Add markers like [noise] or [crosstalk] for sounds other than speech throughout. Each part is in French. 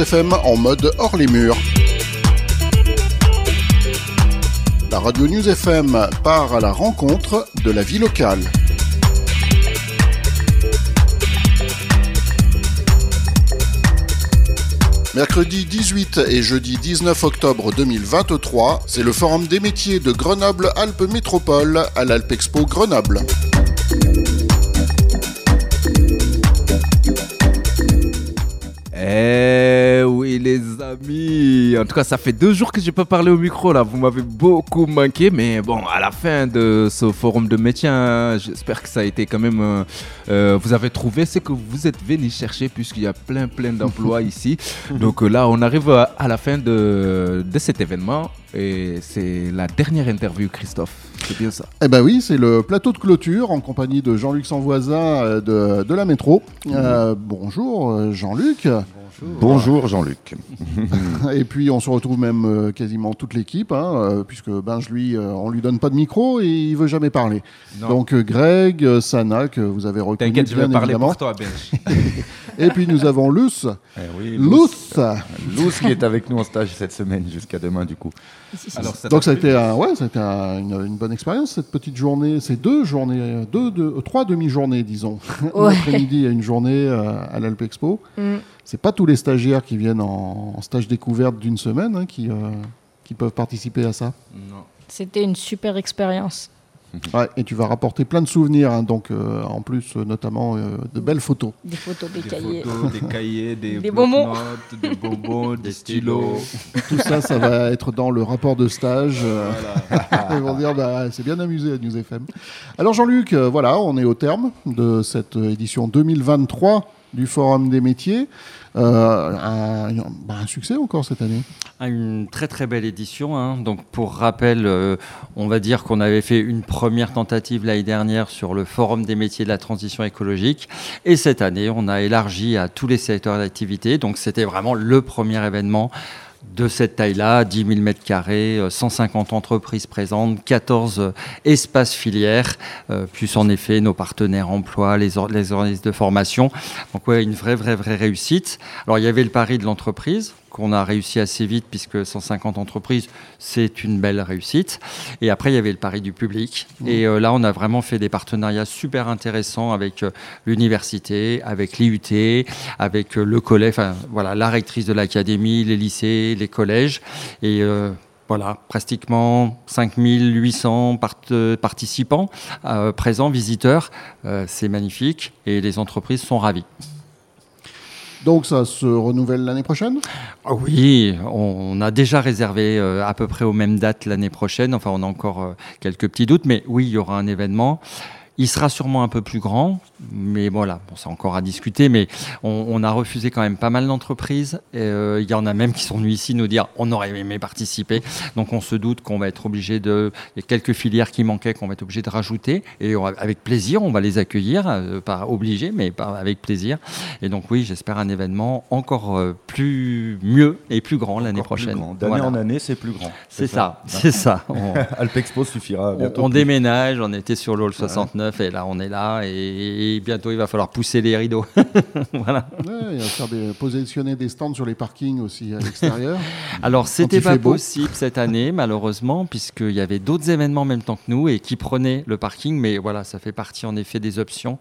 FM en mode hors les murs. La radio News FM part à la rencontre de la vie locale. Mercredi 18 et jeudi 19 octobre 2023, c'est le Forum des métiers de Grenoble-Alpes Métropole à l'Alpexpo Grenoble. Eh oui les amis, en tout cas ça fait deux jours que j'ai pas parlé au micro là, vous m'avez beaucoup manqué, mais bon à la fin de ce forum de métier, hein, j'espère que ça a été quand même, euh, euh, vous avez trouvé ce que vous êtes venu chercher puisqu'il y a plein plein d'emplois [laughs] ici. Donc euh, là on arrive à, à la fin de, de cet événement et c'est la dernière interview Christophe, c'est bien ça. Eh ben oui, c'est le plateau de clôture en compagnie de Jean-Luc Sanvoisin euh, de, de la métro. Euh, bonjour euh, Jean-Luc. Bonjour Jean-Luc. [laughs] Et puis on se retrouve même euh, quasiment toute l'équipe, hein, euh, puisque Benj lui, euh, on lui donne pas de micro et il veut jamais parler. Non. Donc Greg, Sana que vous avez reconnu T'inquiète, je vais bien parler évidemment. pour toi Benj. [laughs] Et puis nous avons Luce. Eh oui, Luce. Luce qui est avec nous en stage cette semaine jusqu'à demain du coup. Alors, ça Donc ça a été, un- ouais, ça a été un- une, une bonne expérience cette petite journée, ces deux journées, euh, deux, deux, euh, trois demi-journées disons, [laughs] Ouais. après-midi et une journée euh, à l'Alpe Expo. Mm. C'est pas tous les stagiaires qui viennent en, en stage découverte d'une semaine hein, qui, euh, qui peuvent participer à ça. Non. C'était une super expérience. [laughs] Ouais, et tu vas rapporter plein de souvenirs, hein, donc euh, en plus euh, notamment euh, de belles photos. Des photos, des, Des cahiers. photos, des [laughs] cahiers, des, Des bonbons. des bonbons, [laughs] des stylos. Tout ça, ça va être dans le rapport de stage. euh, Ils vont dire, bah, c'est bien amusé à News FM. Alors Jean-Luc, euh, voilà, on est au terme de cette édition 2023 du Forum des métiers. Euh, un, bah, un succès encore cette année. Ah, Une très très belle édition. hein. Donc pour rappel, euh, on va dire qu'on avait fait une première tentative l'année dernière sur le Forum des métiers de la transition écologique. Et cette année, on a élargi à tous les secteurs d'activité. Donc c'était vraiment le premier événement de cette taille-là, 10 000 mètres carrés, euh, 150 entreprises présentes, 14 euh, espaces filières, euh, plus en effet nos partenaires emploi, les organismes de formation. Donc ouais, une vraie, vraie, vraie réussite. Alors il y avait le pari de l'entreprise qu'on a réussi assez vite puisque 150 entreprises, c'est une belle réussite. Et après, il y avait le pari du public. Et euh, là, on a vraiment fait des partenariats super intéressants avec euh, l'université, avec l'IUT, avec euh, le collège, enfin voilà, la rectrice de l'académie, les lycées, les collèges. Et voilà, pratiquement 5800 part- participants présents, visiteurs. C'est magnifique et les entreprises sont ravies. Donc ça se renouvelle l'année prochaine? Ah Oui, on a déjà réservé euh, à peu près aux mêmes dates l'année prochaine. Enfin, on a encore euh, quelques petits doutes, mais oui, il y aura un événement. Il sera sûrement un peu plus grand, mais voilà, bon, c'est encore à discuter. Mais on, on a refusé quand même pas mal d'entreprises. Euh, Il y en a même qui sont venus ici nous dire on aurait aimé participer. Donc on se doute qu'on va être obligé de. Il y a quelques filières qui manquaient qu'on va être obligé de rajouter. Et on avec plaisir, on va les accueillir, euh, pas obligé, mais pas avec plaisir. Et donc oui, j'espère un événement encore euh, plus mieux et plus grand l'année prochaine. D'année Voilà. en année, c'est plus grand. C'est ça, c'est ça. [laughs] On, Alpexpo suffira on- bientôt. on déménage, on était sur l'Hall 69 et là on est là et, et bientôt il va falloir pousser les rideaux. [laughs] voilà. Ouais, il va faire des, positionner des stands sur les parkings aussi à l'extérieur. [laughs] Alors c'était pas possible cette année [laughs] malheureusement puisqu'il y avait d'autres événements en même temps que nous et qui prenaient le parking mais voilà ça fait partie en effet des options.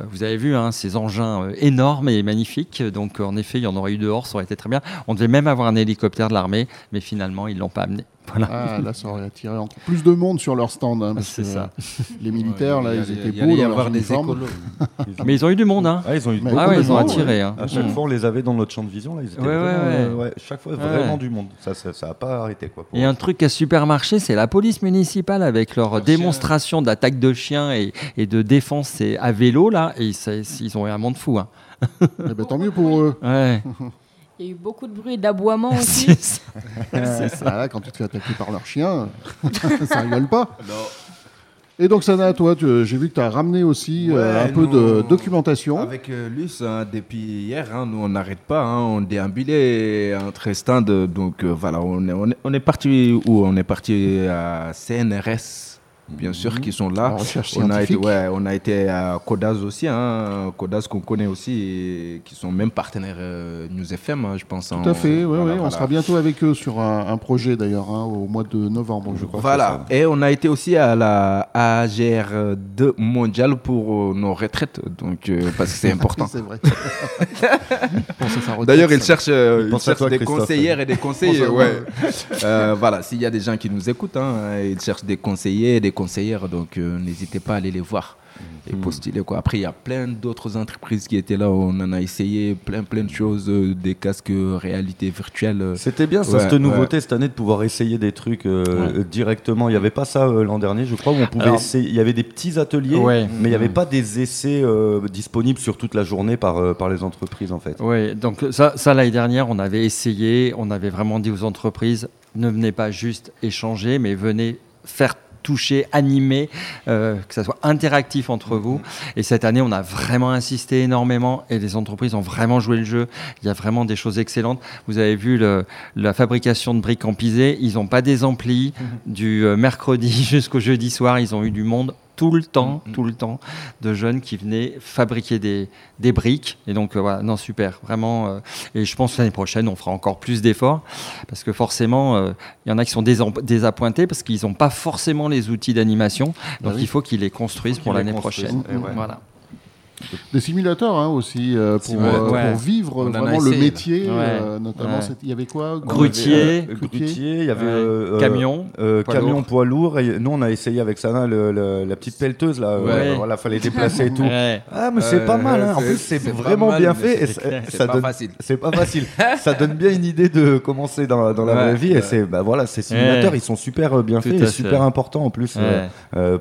Euh, Vous avez vu hein, ces engins euh, énormes et magnifiques donc en effet il y en aurait eu dehors ça aurait été très bien. On devait même avoir un hélicoptère de l'armée mais finalement ils l'ont pas amené. Voilà. Ah, là, ça aurait attiré encore plus de monde sur leur stand. hein, parce que, ça. euh, Les militaires, là, Il y a- ils il y étaient il y beaux y dans leurs avoir des écolos. [laughs] Mais ils ont eu du monde hein. Ah, ils ont eu Mais Ah ouais, ils ont attiré. hein. À chaque Mhm. fois, on les avait dans notre champ de vision. Là, ils étaient Ouais, ouais, vraiment, ouais. euh, ouais, chaque fois, Ouais. vraiment du monde. Ça, ça, ça a pas arrêté quoi. pour Et un truc qui a super marché, c'est la police municipale avec leur démonstration d'attaque de chiens et, et de défense à vélo là. Et ça- ils ont eu un monde fou. Hein. Eh ben, tant mieux pour eux. Ouais. [laughs] Il y a eu beaucoup de bruit d'aboiement [laughs] aussi. C'est ça. Ah, là, quand tu te fais attaquer par leur chien, [laughs] [laughs] ça rigole pas. Et donc, Sana, toi, tu- j'ai vu que tu as ramené aussi euh, un peu de documentation. Avec euh, Luce, hein, depuis hier, hein, nous on n'arrête pas, hein, on déambulait entre stands, donc euh, voilà, on est, on est, on est parti où? On est parti à CNRS bien sûr, qui sont là. On a été, scientifique. ouais, on a été à Codas aussi, hein, Codas qu'on connaît aussi, et qui sont même partenaires euh, News FM, hein, je pense. Tout à fait, oui, oui. On sera bientôt avec eux sur un, un projet d'ailleurs, hein, au mois de novembre, je crois. Voilà, et on a été aussi à la AGR2 mondiale pour euh, nos retraites, donc, euh, parce que c'est [laughs] important. c'est vrai. [laughs] D'ailleurs, ils cherchent, euh, ils Pense à cherchent toi, des Christophe. conseillères et des conseillers. Ouais. Voilà, s'il y a des gens qui nous écoutent, hein, ils cherchent des conseillers et des conseillères, donc euh, n'hésitez pas à aller les voir et Mhm. postuler. Quoi. Après, il y a plein d'autres entreprises qui étaient là, on en a essayé plein, plein de choses, euh, des casques euh, réalité virtuelle. euh. C'était bien ça, Ouais, cette ouais. nouveauté cette année de pouvoir essayer des trucs directement. Il n'y avait pas ça l'an dernier, je crois, où on pouvait Alors- essayer. Il y avait des petits ateliers, mais il n'y avait pas des essais disponibles sur toute la journée par, par les entreprises en fait. Oui, donc ça, ça l'année dernière, on avait essayé, on avait vraiment dit aux entreprises, ne venez pas juste échanger, mais venez faire toucher, animer, euh, que ça soit interactif entre vous. Et cette année, on a vraiment insisté énormément et les entreprises ont vraiment joué le jeu. Il y a vraiment des choses excellentes. Vous avez vu le- la fabrication de briques en pisé, ils n'ont pas des amplis. Du euh, mercredi [laughs] jusqu'au jeudi soir, ils ont eu du monde tout le temps, tout le temps, de jeunes qui venaient fabriquer des, des briques. Et donc, euh, voilà, non, super, vraiment. euh, et je pense que l'année prochaine, on fera encore plus d'efforts, parce que forcément, euh, il y en a qui sont désappointés, parce qu'ils n'ont pas forcément les outils d'animation. Donc, oui. il faut qu'ils les construisent pour l'année prochaine. ouais. Voilà. Des simulateurs hein, aussi, euh, pour, Ouais. euh, pour vivre vraiment le essayé, métier. Ouais. euh, notamment, il y avait quoi Grutier. Grutier. il y avait Ouais. Camion. euh, poids camion lourd. poids lourd. Et nous, on a essayé avec Sana le- le- la petite pelleteuse là. euh, voilà, fallait déplacer et tout. [laughs] Ouais. Ah, mais c'est Euh, pas mal. Hein. En c'est- plus, c'est vraiment mal, bien fait. c'est pas facile. C'est pas facile. [laughs] ça donne bien une idée de comment c'est dans, dans la vraie vie. Et c'est bah voilà, ces simulateurs, ils sont super bien faits et super importants en plus.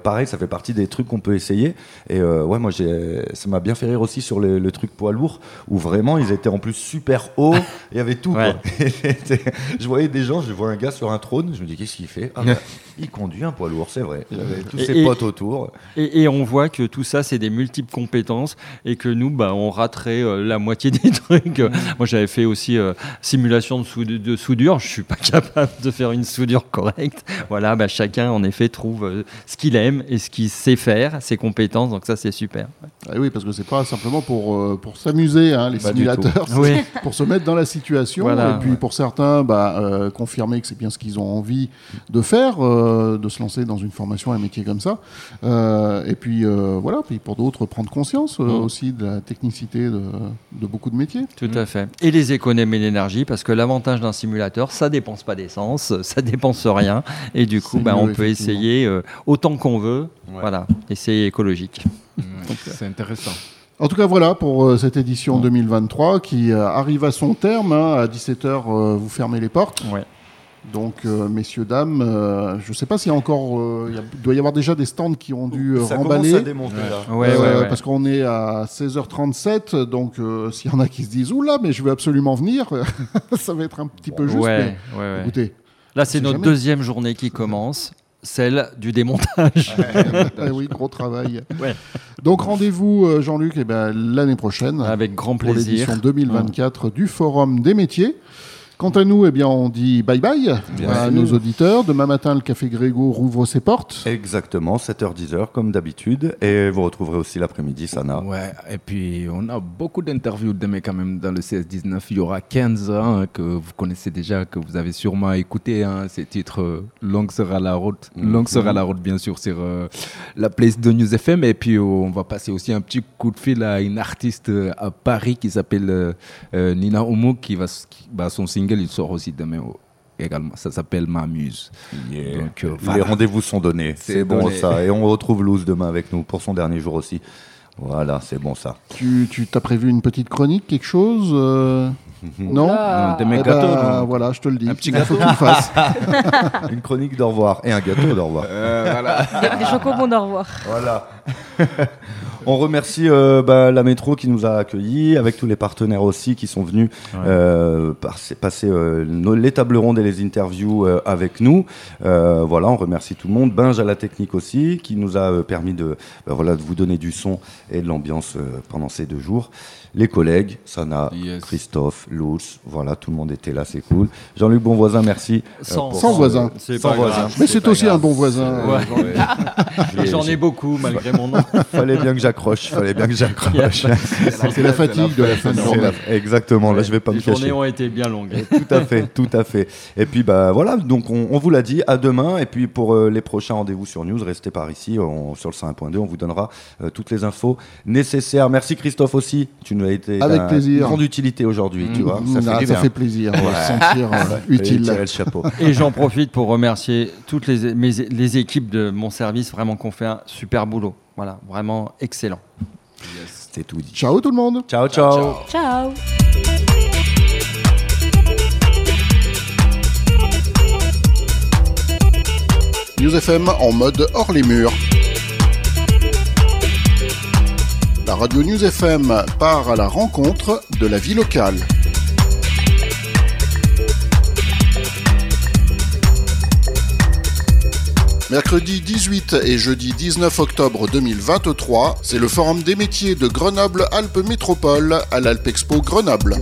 Pareil, ça fait partie des trucs qu'on peut essayer. Et ouais, moi, j'ai, m'a bien fait rire aussi sur le, le truc poids lourd où vraiment ils étaient en plus super hauts. Il y avait tout. Ouais. [laughs] quoi. Je voyais des gens, je vois un gars sur un trône. Je me dis qu'est-ce qu'il fait? Ah, bah, Il conduit un poids lourd, c'est vrai. Il avait tous Et- ses et- potes autour. Et, et on voit que tout ça, c'est des multiples compétences et que nous, bah, on raterait euh, la moitié [laughs] des trucs. Moi, j'avais fait aussi euh, simulation de, sou- de soudure. Je suis pas [laughs] capable de faire une soudure correcte. Voilà, bah, chacun, en effet, trouve euh, ce qu'il aime et ce qu'il sait faire, ses compétences. Donc ça, c'est super. Ah oui, parce que c'est pas simplement pour, euh, pour s'amuser, hein, les Pas simulateurs, Oui. [laughs] pour se mettre dans la situation. Voilà, et puis ouais. pour certains, bah, euh, confirmer que c'est bien ce qu'ils ont envie de faire, euh, de se lancer dans une formation, un métier comme ça. Euh, et puis euh, voilà, puis pour d'autres, prendre conscience euh, Mm. aussi de la technicité de, de beaucoup de métiers. Tout à fait. Et les économies d'énergie, parce que l'avantage d'un simulateur, ça dépense pas d'essence, [laughs] ça dépense rien. Et du coup, bah, mieux, on peut essayer euh, autant qu'on veut. Ouais. Voilà, essayer écologique. Ouais, c'est intéressant. En tout cas, voilà pour euh, cette édition 2023 qui euh, arrive à son terme. hein. à 17h, vous fermez les portes. Ouais. Donc, euh, messieurs, dames, euh, je ne sais pas s'il y a encore. euh, il y a- il doit y avoir déjà des stands qui ont dû euh, ça commence remballer. à démonter là. Ouais, Euh, ouais, ouais. Parce qu'on est à 16h37, donc euh, s'il y en a qui se disent Oula, mais je veux absolument venir, [laughs] ça va être un petit peu juste. Ouais, mais ouais, ouais. écoutez, Là, c'est notre jamais. deuxième journée qui commence, celle du démontage. ah [laughs] oui, gros travail. Ouais. Donc rendez-vous, euh, Jean-Luc, eh ben, l'année prochaine Avec grand pour plaisir. l'édition 2024 du Forum des métiers. Quant à nous, eh bien, on dit bye bye Bien à sûr. nos auditeurs. Demain matin, le Café Grégo rouvre ses portes. Exactement, 7h-10h comme d'habitude. Et vous retrouverez aussi l'après-midi Sana. Ouais, et puis on a beaucoup d'interviews demain quand même dans le 16-19. Il y aura 15 ans que vous connaissez déjà, que vous avez sûrement écouté. Hein, ces titres euh, Longue sera la route. Longue sera la route, bien sûr, sur euh, la place de News FM. Et puis euh, on va passer aussi un petit coup de fil à une artiste euh, à Paris qui s'appelle euh, Nina Omo, qui va, qui- bah, son single il sort aussi demain également. Ça s'appelle M'amuse. Yeah. Donc, euh, Les rendez-vous sont donnés. C'est bon donné. ça. Et on retrouve Luz demain avec nous pour son dernier jour aussi. Voilà, c'est bon ça. Tu, tu t'as prévu une petite chronique, quelque chose euh, Non? Des mecs Eh gâteaux, Voilà, je te le dis. Un petit Il faut gâteau. tu le fasses. Une chronique d'au revoir et un gâteau d'au revoir. Euh, voilà. Des, des chocobons d'au revoir. Voilà. [laughs] On remercie euh, bah, la métro qui nous a accueillis, avec tous les partenaires aussi qui sont venus euh, passer, passer euh, nos- les tables rondes et les interviews euh, avec nous. Euh, voilà, on remercie tout le monde. Binge à la technique aussi, qui nous a euh, permis de, bah, voilà, de vous donner du son et de l'ambiance euh, pendant ces deux jours. Les collègues, Sana, Yes. Christophe, Luz, voilà, tout le monde était là, c'est cool. Jean-Luc Bonvoisin, merci. euh, Sans, Sans voisin. Sans pas voisin. grave. Mais c'est aussi un bon voisin. Ouais. [laughs] J'en ai beaucoup malgré mon nom. Fallait bien que j'accroche, fallait bien que j'accroche. [laughs] [laughs] C'est la fatigue de la fin de journée. Exactement, là je vais pas Les me cacher. journées ont été bien longues. Tout à fait, tout à fait. Et puis bah voilà, donc on, on vous l'a dit, à demain. Et puis pour euh, les prochains rendez-vous sur News, restez par ici, on- sur le 101.2, on vous donnera euh, toutes les infos nécessaires. Merci Christophe aussi, tu nous as été Avec plaisir. une grande utilité aujourd'hui, tu vois. Mmh, Ça ah, fait du ça fait plaisir de se sentir euh, [laughs] utile. tirer le chapeau. Et j'en profite pour remercier toutes les, mes- les équipes de mon service, vraiment qui ont fait un super boulot. Voilà, vraiment excellent. C'est tout dit. Ciao tout le monde. ciao. ciao. Ciao News FM en mode hors les murs. La radio News FM part à la rencontre de la vie locale. Mercredi 18 et jeudi 19 octobre 2023, c'est le Forum des métiers de Grenoble-Alpes Métropole à l'Alpexpo Grenoble.